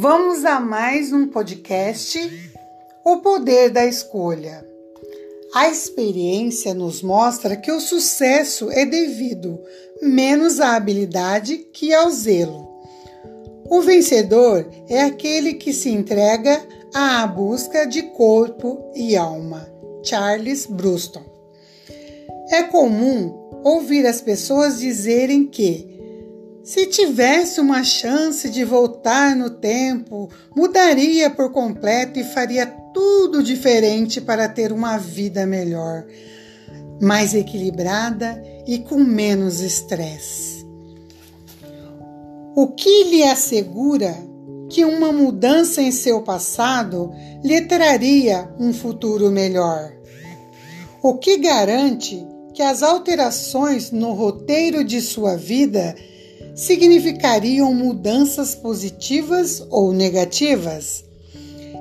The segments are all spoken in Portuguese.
Vamos a mais um podcast O Poder da Escolha. A experiência nos mostra que o sucesso é devido menos à habilidade que ao zelo. O vencedor é aquele que se entrega à busca de corpo e alma. Charles Bruston. É comum ouvir as pessoas dizerem que se tivesse uma chance de voltar no tempo, mudaria por completo e faria tudo diferente para ter uma vida melhor, mais equilibrada e com menos estresse. O que lhe assegura que uma mudança em seu passado lhe traria um futuro melhor? O que garante que as alterações no roteiro de sua vida significariam mudanças positivas ou negativas?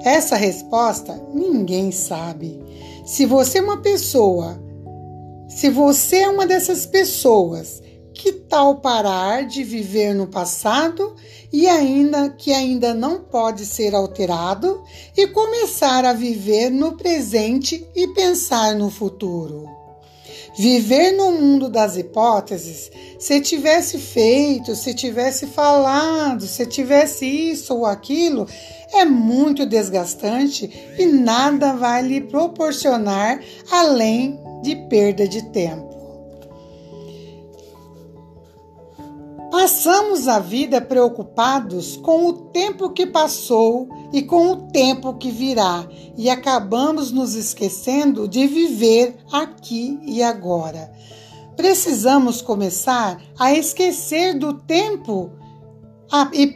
Essa resposta ninguém sabe. Se você é uma pessoa, se você é uma dessas pessoas, que tal parar de viver no passado e ainda que ainda não pode ser alterado e começar a viver no presente e pensar no futuro? Viver no mundo das hipóteses, se tivesse feito, se tivesse falado, se tivesse isso ou aquilo, é muito desgastante e nada vai lhe proporcionar além de perda de tempo. Passamos a vida preocupados com o tempo que passou e com o tempo que virá, e acabamos nos esquecendo de viver aqui e agora. Precisamos começar a esquecer do tempo e,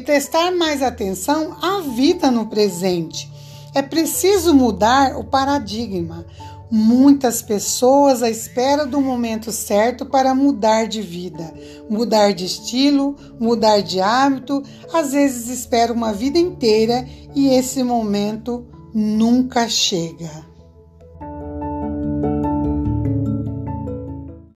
prestar mais atenção à vida no presente. É preciso mudar o paradigma. Muitas pessoas à espera do momento certo para mudar de vida, mudar de estilo, mudar de hábito, às vezes esperam uma vida inteira e esse momento nunca chega.